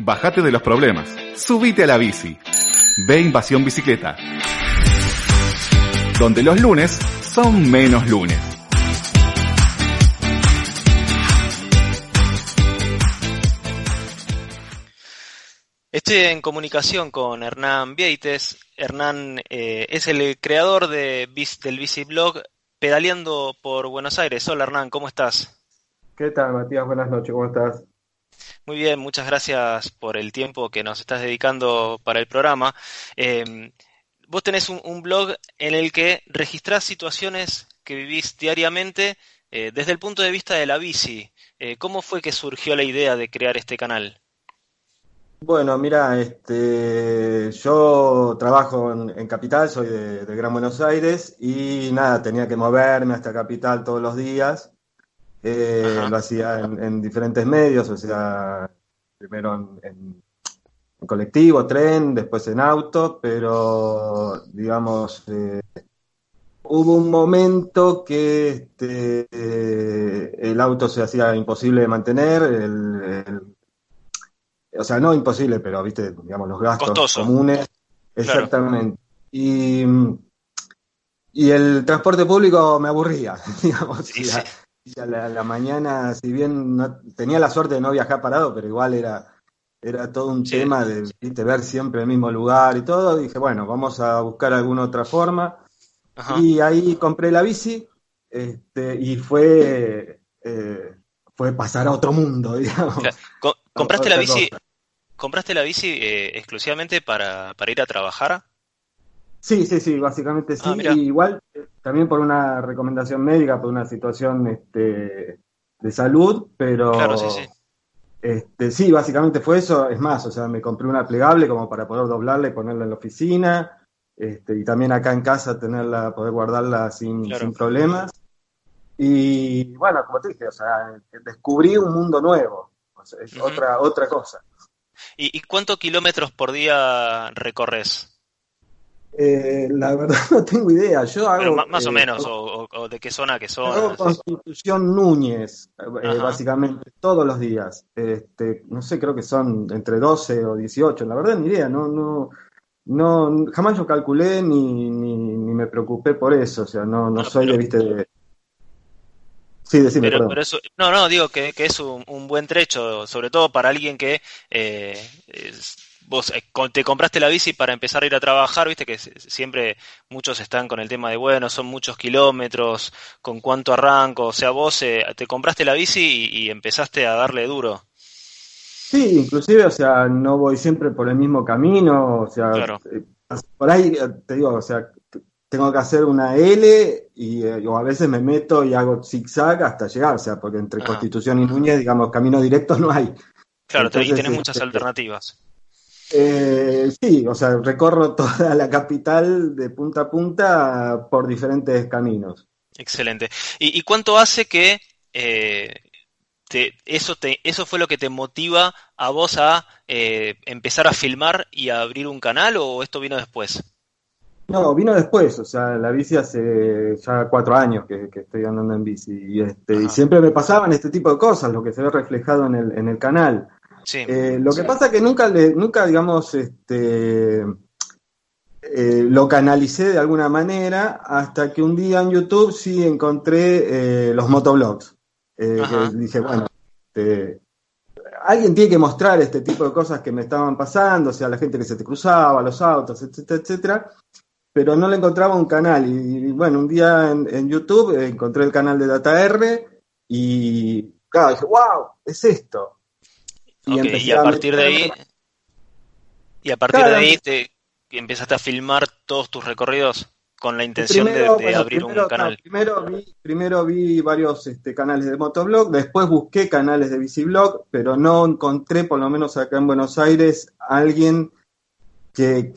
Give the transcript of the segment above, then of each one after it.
Bájate de los problemas. Subite a la bici. Ve Invasión Bicicleta. Donde los lunes son menos lunes. Estoy en comunicación con Hernán Vieites. Hernán eh, es el creador de, del biciblog Pedaleando por Buenos Aires. Hola Hernán, ¿cómo estás? ¿Qué tal Matías? Buenas noches, ¿cómo estás? Muy bien, muchas gracias por el tiempo que nos estás dedicando para el programa. Em, vos tenés un, blog en el que registrás situaciones que vivís diariamente eh, desde el punto de vista de la bici. Eh, ¿Cómo fue que surgió la idea de crear este canal? Bueno, mira, este, yo trabajo en, Capital, soy de, Gran Buenos Aires y nada, tenía que moverme hasta Capital todos los días eh, lo hacía en, diferentes medios, o sea, primero en, colectivo, tren, después en auto, pero digamos, eh, hubo un momento que este, eh, el auto se hacía imposible de mantener, o sea, no imposible, pero viste, digamos, los gastos comunes. Exactamente. Y, y el transporte público me aburría, digamos a la, mañana, si bien no, tenía la suerte de no viajar parado, pero igual era, era todo un tema de ver siempre el mismo lugar y todo. Dije, bueno, vamos a buscar alguna otra forma. Y ahí compré la bici este, y fue, eh, fue pasar a otro mundo, digamos. ¿Compraste la bici, ¿compraste la bici eh, exclusivamente para, para ir a trabajar? Sí, sí, sí, básicamente sí. Ah, igual eh, también por una recomendación médica, por una situación este, de salud, pero claro, sí, sí. Este, sí, básicamente fue eso. Es más, o sea, me compré una plegable como para poder doblarla y ponerla en la oficina. Este, y también acá en casa tenerla, poder guardarla sin, sin problemas. Y bueno, como te dije, o sea, descubrí un mundo nuevo. es otra, otra cosa. ¿Y, ¿Y cuántos kilómetros por día recorres? Eh, la verdad no tengo idea. Yo hago. más o eh, menos, o, de qué zona a qué zona. Hago Constitución Núñez, eh, básicamente, todos los días. Este, no sé, creo que son entre 12 o 18. La verdad, ni idea. No, no, no, jamás yo calculé ni, ni, me preocupé por eso. O sea, no, no, soy de, viste, de. Sí, decime, pero, pero eso, no, no, digo que, que es un, un, buen trecho, sobre todo para alguien que eh, vos eh, te compraste la bici para empezar a ir a trabajar, viste que siempre muchos están con el tema de, bueno, son muchos kilómetros, con cuánto arranco, o sea, vos eh, te compraste la bici y, empezaste a darle duro. Sí, inclusive, o sea, no voy siempre por el mismo camino, o sea, eh, por ahí te digo, o sea, tengo que hacer una L y o a veces me meto y hago zigzag hasta llegar, o sea, porque entre Constitución y Núñez, digamos, camino directo no hay. Claro, y tenés muchas este, alternativas. Eh, sí, o sea, recorro toda la capital de punta a punta por diferentes caminos. Excelente. ¿Y, cuánto hace que eh, eso, te, eso fue lo que te motiva a vos a eh, empezar a filmar y a abrir un canal o esto vino después? No, vino después, o sea, la bici hace ya cuatro años que, estoy andando en bici y, este, y siempre me pasaban este tipo de cosas, lo que se ve reflejado en el, en el canal. Eh, lo que pasa es que nunca, le, nunca digamos, este, eh, lo canalicé de alguna manera hasta que un día en YouTube sí encontré eh, los motoblogs. dije, bueno, este, alguien tiene que mostrar este tipo de cosas que me estaban pasando, o sea, la gente que se te cruzaba, los autos, etcétera, etcétera. Pero no le encontraba un canal. Y, bueno, un día en, en, YouTube encontré el canal de DataR y claro, dije, wow, es esto y, a partir de ahí, y a partir de ahí te empezaste a filmar todos tus recorridos con la intención de, abrir un canal. primero, vi, primero vi varios este, canales de motoblog, después busqué canales de biciblog, pero no encontré, por lo menos acá en Buenos Aires, alguien que,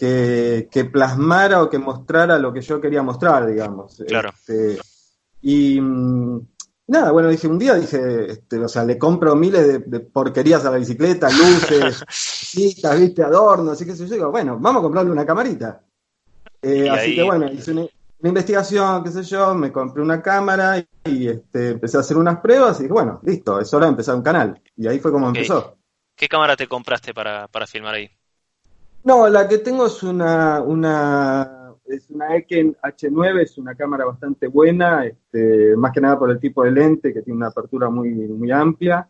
que, plasmara o que mostrara lo que yo quería mostrar, digamos. Claro. Este, y mm, nada, bueno, dije, un día dije, este, o sea, le compro miles de, porquerías a la bicicleta, luces, citas, viste, adornos, y qué sé yo. Digo, bueno, vamos a comprarle una camarita. Eh, así que bueno, hice una, investigación, qué sé yo, me compré una cámara y, este, empecé a hacer unas pruebas y dije, bueno, listo, es hora de empezar un canal. Y ahí fue como empezó. ¿Qué cámara te compraste para, para filmar ahí? No, la que tengo es una, una es una Eken H9, es una cámara bastante buena, este, más que nada por el tipo de lente que tiene una apertura muy, muy amplia.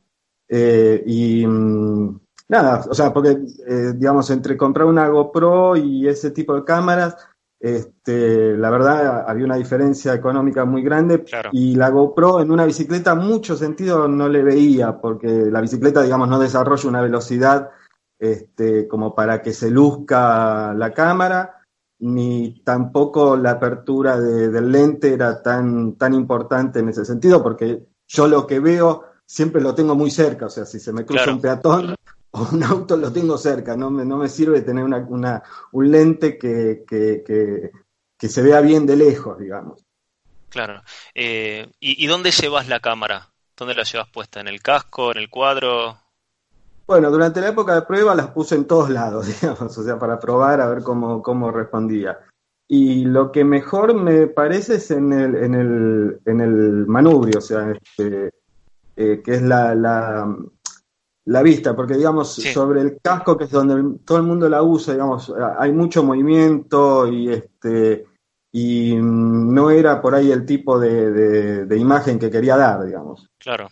Eh, y mm, nada, o sea, porque eh, digamos, entre comprar una GoPro y ese tipo de cámaras, este, la verdad había una diferencia económica muy grande. Y la GoPro en una bicicleta mucho sentido no le veía porque la bicicleta digamos no desarrolla una velocidad este, como para que se luzca la cámara ni tampoco la apertura del lente era tan, tan importante en ese sentido porque yo lo que veo siempre lo tengo muy cerca, o sea, si se me cruza un peatón o un auto lo tengo cerca, no me, no me sirve tener una, una un lente que, que, que, se vea bien de lejos, digamos. Claro. Eh, ¿y, ¿Y dónde llevas la cámara? ¿Dónde la llevas puesta? ¿En el casco? ¿En el cuadro? Bueno, durante la época de prueba las puse en todos lados, digamos, o sea, para probar a ver cómo, cómo respondía. Y lo que mejor me parece es en el, en el, en el manubrio, o sea, este, eh, que es la, la vista, porque digamos, sobre el casco, que es donde todo el mundo la usa, digamos, hay mucho movimiento y este y no era por ahí el tipo de, de, imagen que quería dar, digamos. Claro.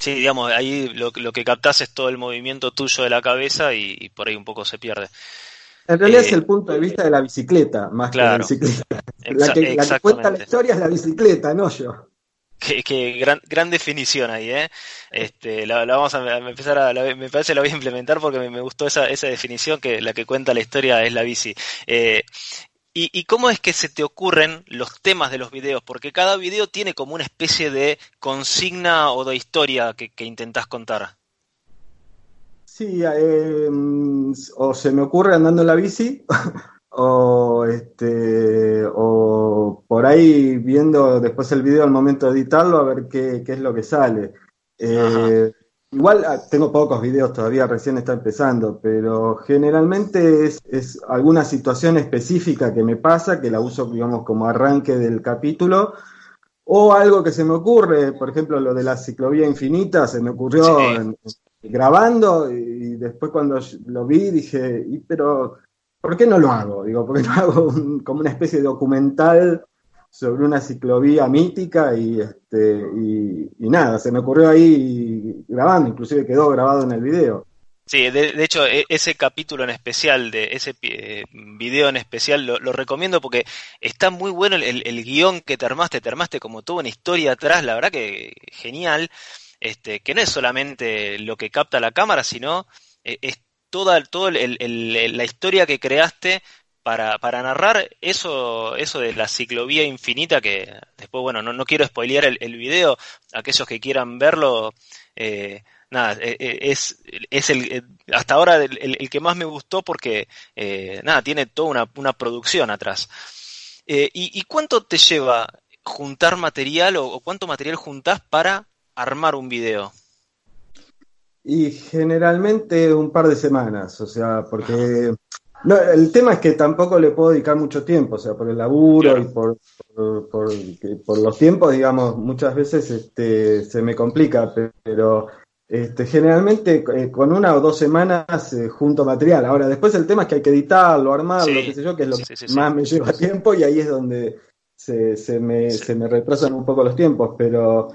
Sí, digamos, ahí lo, lo, que captás es todo el movimiento tuyo de la cabeza y, por ahí un poco se pierde. En realidad es eh, el punto de vista de la bicicleta, más que la bicicleta. la, que, la que cuenta la historia es la bicicleta, no yo. Qué, gran, gran definición ahí, ¿eh? Este, la, vamos a empezar a, me parece que la voy a implementar porque me, gustó esa, esa definición que la que cuenta la historia es la bici. Eh, y, y, cómo es que se te ocurren los temas de los videos? Porque cada video tiene como una especie de consigna o de historia que, que intentás contar. Sí, eh, o se me ocurre andando en la bici, o este o por ahí viendo después el video al momento de editarlo a ver qué, qué es lo que sale. Eh, igual ah, tengo pocos videos todavía, recién está empezando, pero generalmente es, es, alguna situación específica que me pasa, que la uso, digamos, como arranque del capítulo, o algo que se me ocurre, por ejemplo, lo de la ciclovía infinita, se me ocurrió grabando y después cuando lo vi dije, y, pero ¿por qué no lo hago? Digo, ¿por qué no hago como una especie de documental sobre una ciclovía mítica y este y, nada, se me ocurrió ahí grabando, inclusive quedó grabado en el video. Sí, de, hecho, e, ese capítulo en especial, de ese eh, video en especial, lo, recomiendo porque está muy bueno el, el, guion que te armaste, te armaste como toda una historia atrás, la verdad que genial, este, que no es solamente lo que capta la cámara, sino eh, es toda, toda la historia que creaste para, para, narrar eso, eso de la ciclovía infinita, que después, bueno, no, no quiero spoilear el, el, video, aquellos que quieran verlo, eh, nada, eh, eh, es, es el, hasta ahora el, que más me gustó porque, nada, tiene toda una, una producción atrás. Y, ¿Y cuánto te lleva juntar material o, o cuánto material juntás para armar un video? Y generalmente un par de semanas, o sea, porque no, el tema es que tampoco le puedo dedicar mucho tiempo, o sea, por el laburo y por, por, los tiempos, digamos, muchas veces este, se me complica, pero este, generalmente eh, con una o dos semanas eh, junto material. Ahora, después el tema es que hay que editarlo, armarlo, qué sé yo, que es lo que más me lleva tiempo y ahí es donde se, se, me, se me retrasan un poco los tiempos, pero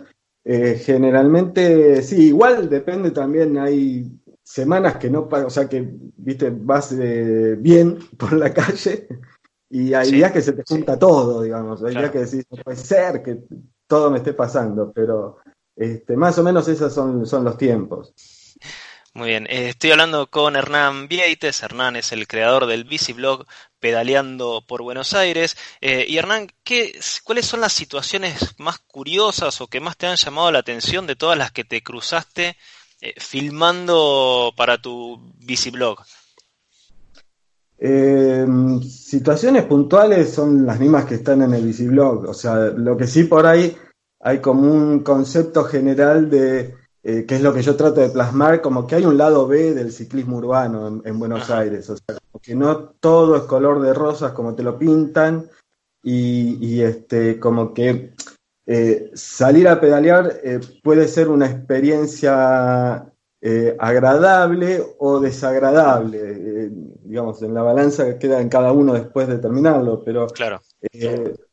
eh, generalmente, sí, igual depende también, hay semanas que no, o sea que, viste, vas eh, bien por la calle y hay días que se te junta todo, digamos, hay días que decís, no puede ser que todo me esté pasando, pero este, más o menos esos son, son los tiempos. Muy bien, eh, estoy hablando con Hernán Vieites. Hernán es el creador del Biciblog Pedaleando por Buenos Aires. Eh, y Hernán, ¿qué, ¿cuáles son las situaciones más curiosas o que más te han llamado la atención de todas las que te cruzaste eh, filmando para tu Biciblog? situaciones puntuales son las mismas que están en el Biciblog. O sea, lo que sí por ahí hay como un concepto general de eh, que es lo que yo trato de plasmar, como que hay un lado B del ciclismo urbano en, Buenos Aires, o sea, que no todo es color de rosas como te lo pintan, y, este, como que eh, salir a pedalear eh, puede ser una experiencia eh, agradable o desagradable. Digamos, en la balanza que queda en cada uno después de terminarlo, pero claro.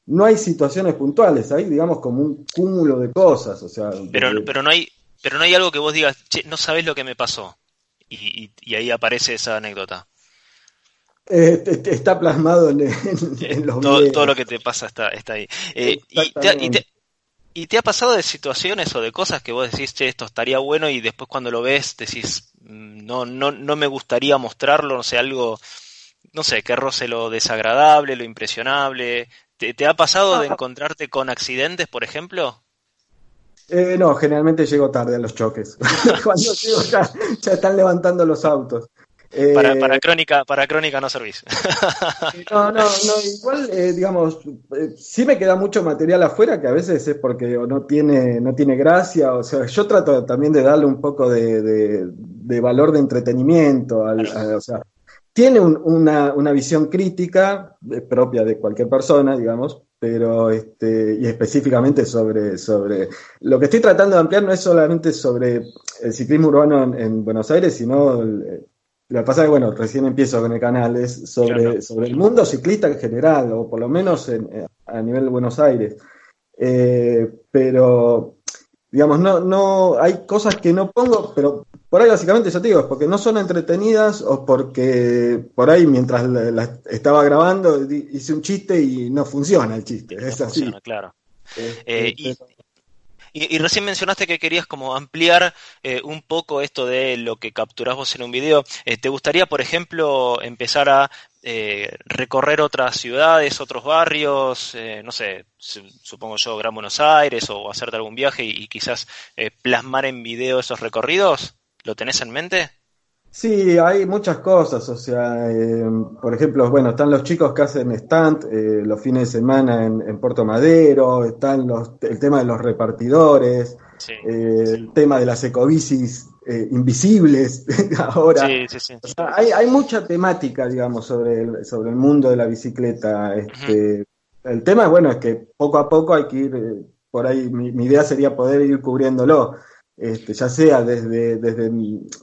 No hay situaciones puntuales, hay, digamos, como un cúmulo de cosas. O sea, pero, pero, no hay, pero no hay algo que vos digas, che, no sabés lo que me pasó. Y, ahí aparece esa anécdota. está plasmado en, los todo, todo, lo que te pasa está, está ahí. y, te, ¿Y te ha pasado de situaciones o de cosas que vos decís, che, esto estaría bueno y después cuando lo ves decís, mm, no, no, no me gustaría mostrarlo, no sé, algo, no sé, que roce lo desagradable, lo impresionable? ¿Te, ha pasado de ah. encontrarte con accidentes, por ejemplo? Eh, no, generalmente llego tarde a los choques. Cuando llego ya, ya, están levantando los autos para, para, eh, crónica, para crónica no servís. no, no, no, igual, eh, digamos, eh, sí me queda mucho material afuera que a veces es porque no tiene, no tiene gracia, o sea, yo trato también de darle un poco de, valor de entretenimiento, al, o sea, tiene una, una, visión crítica propia de cualquier persona, digamos, pero este, y específicamente sobre, sobre lo que estoy tratando de ampliar no es solamente sobre el ciclismo urbano en, Buenos Aires, sino lo que pasa es que, bueno, recién empiezo con el canal, es sobre, sobre el mundo ciclista en general, o por lo menos eh, a nivel de Buenos Aires. Eh, pero, digamos, no, no, hay cosas que no pongo, pero por ahí básicamente yo te digo, es porque no son entretenidas o porque por ahí mientras la, estaba grabando hice un chiste y no funciona el chiste. es así. Funciona, claro. Eh, y, y, recién mencionaste que querías como ampliar eh, un poco esto de lo que capturás vos en un video. Eh, ¿Te gustaría, por ejemplo, empezar a eh, recorrer otras ciudades, otros barrios, no sé, supongo yo, Gran Buenos Aires o hacerte algún viaje y quizás plasmar en video esos recorridos? ¿Lo tenés en mente? Sí, hay muchas cosas, o sea, eh, por ejemplo, bueno, están los chicos que hacen stand eh, los fines de semana en, Puerto Madero, están los, el tema de los repartidores, eh, el tema de las ecobicis invisibles ahora. hay, hay mucha temática, digamos, sobre el, sobre el mundo de la bicicleta. Este, El tema, bueno, es que poco a poco hay que ir, por ahí mi idea sería poder ir cubriéndolo. Este, ya sea desde, desde,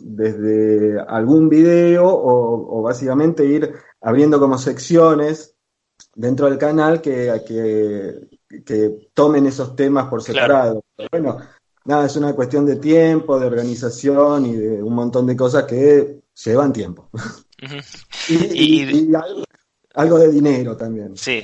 desde algún video o, básicamente ir abriendo como secciones dentro del canal que, que, tomen esos temas por separado. Bueno, nada, es una cuestión de tiempo, de organización y de un montón de cosas que llevan tiempo. y, algo, de dinero también. Sí,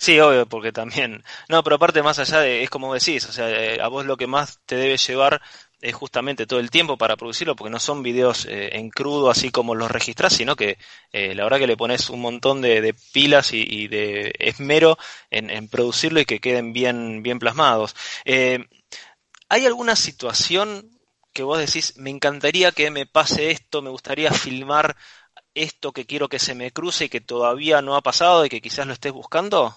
Sí, obvio, porque también. No, pero aparte, más allá de. Es como decís, o sea, eh, a vos lo que más te debe llevar es justamente todo el tiempo para producirlo, porque no son videos eh, en crudo así como los registras, sino que eh, la verdad que le pones un montón de, pilas y, de esmero en, producirlo y que queden bien, bien plasmados. ¿Hay alguna situación que vos decís, me encantaría que me pase esto, me gustaría filmar esto que quiero que se me cruce y que todavía no ha pasado y que quizás lo estés buscando?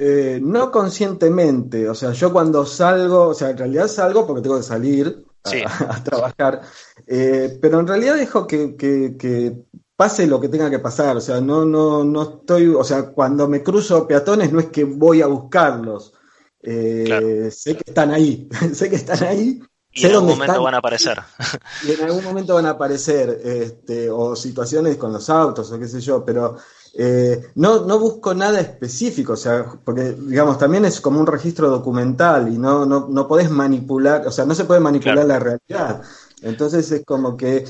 Eh, no conscientemente, o sea, yo cuando salgo, o sea, en realidad salgo porque tengo que salir a, trabajar, eh, pero en realidad dejo que, pase lo que tenga que pasar, o sea, no, no, no estoy, o sea, cuando me cruzo peatones no es que voy a buscarlos, eh, sé que están ahí, sé que están ahí. Y en algún momento van a aparecer. Y en algún momento van a aparecer, este, o situaciones con los autos, o qué sé yo, pero eh, no, no busco nada específico, o sea, porque, digamos, también es como un registro documental y no, no, no podés manipular, o sea, no se puede manipular la realidad. Entonces es como que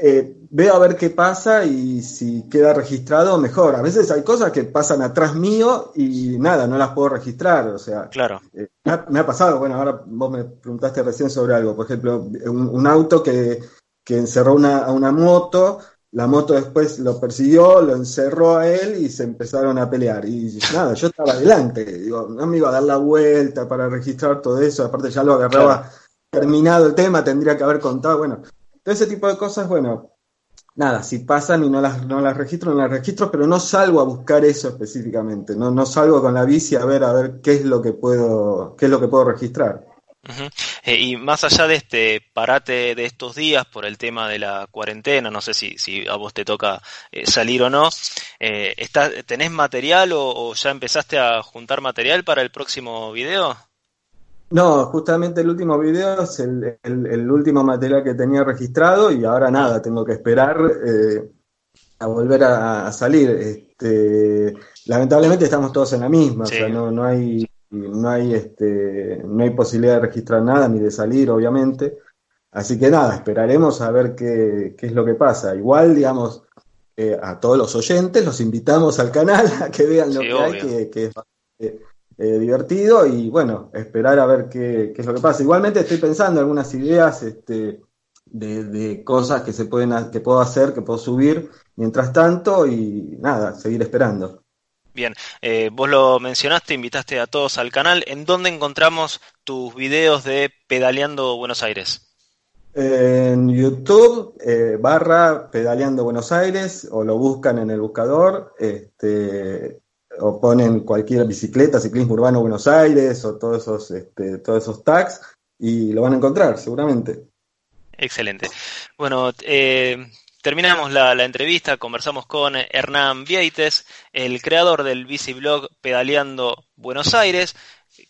eh, veo a ver qué pasa y si queda registrado, mejor. A veces hay cosas que pasan atrás mío y nada, no las puedo registrar. O sea, claro. Eh, me, ha, pasado, bueno, ahora vos me preguntaste recién sobre algo, por ejemplo, un, auto que, que encerró una, a una moto la moto después lo persiguió, lo encerró a él y se empezaron a pelear. Y nada, yo estaba adelante, digo, no me iba a dar la vuelta para registrar todo eso, aparte ya lo agarraba terminado el tema, tendría que haber contado, bueno, todo ese tipo de cosas, bueno, nada, si pasan y no las, no las registro, no las registro, pero no salgo a buscar eso específicamente, no, no salgo con la bici a ver a ver qué es lo que puedo, qué es lo que puedo registrar. Eh, y más allá de este parate de estos días por el tema de la cuarentena, no sé si, si a vos te toca eh, salir o no, eh, ¿tenés material o, ya empezaste a juntar material para el próximo video? No, justamente el último video es el, último material que tenía registrado y ahora nada, tengo que esperar eh, a volver a, salir. Este, lamentablemente estamos todos en la misma, o sea, no, no hay no hay este no hay posibilidad de registrar nada ni de salir, obviamente. Así que nada, esperaremos a ver qué, qué es lo que pasa. Igual, digamos, eh, a todos los oyentes los invitamos al canal a que vean lo que hay, que, es eh, divertido y bueno, esperar a ver qué, qué, es lo que pasa. Igualmente estoy pensando en algunas ideas este, de, de, cosas que se pueden que puedo hacer, que puedo subir mientras tanto y nada, seguir esperando. Bien, eh, vos lo mencionaste, invitaste a todos al canal. ¿En dónde encontramos tus videos de Pedaleando Buenos Aires? En YouTube, eh, barra Pedaleando Buenos Aires, o lo buscan en el buscador, este, o ponen cualquier bicicleta, ciclismo urbano Buenos Aires, o todos esos, este, todos esos tags, y lo van a encontrar, seguramente. Excelente. Bueno, eh, Terminamos la, entrevista, conversamos con Hernán Vieites, el creador del biciblog Pedaleando Buenos Aires,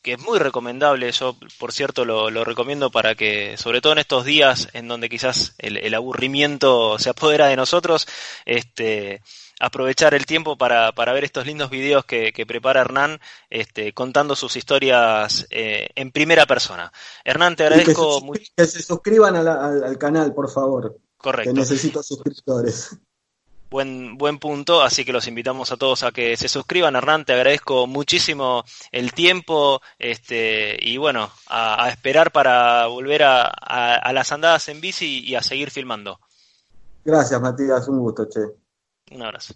que es muy recomendable. Yo, por cierto, lo, recomiendo para que, sobre todo en estos días en donde quizás el, aburrimiento se apodera de nosotros, este, aprovechar el tiempo para, ver estos lindos videos que, prepara Hernán, este, contando sus historias eh, en primera persona. Hernán, te agradezco mucho. Que se suscriban al canal, por favor. Correcto. Que necesito suscriptores. Buen, buen punto, así que los invitamos a todos a que se suscriban. Hernán, te agradezco muchísimo el tiempo este, y bueno, a, esperar para volver a, a, las andadas en bici y a seguir filmando. Gracias, Matías, un gusto, che. Un abrazo.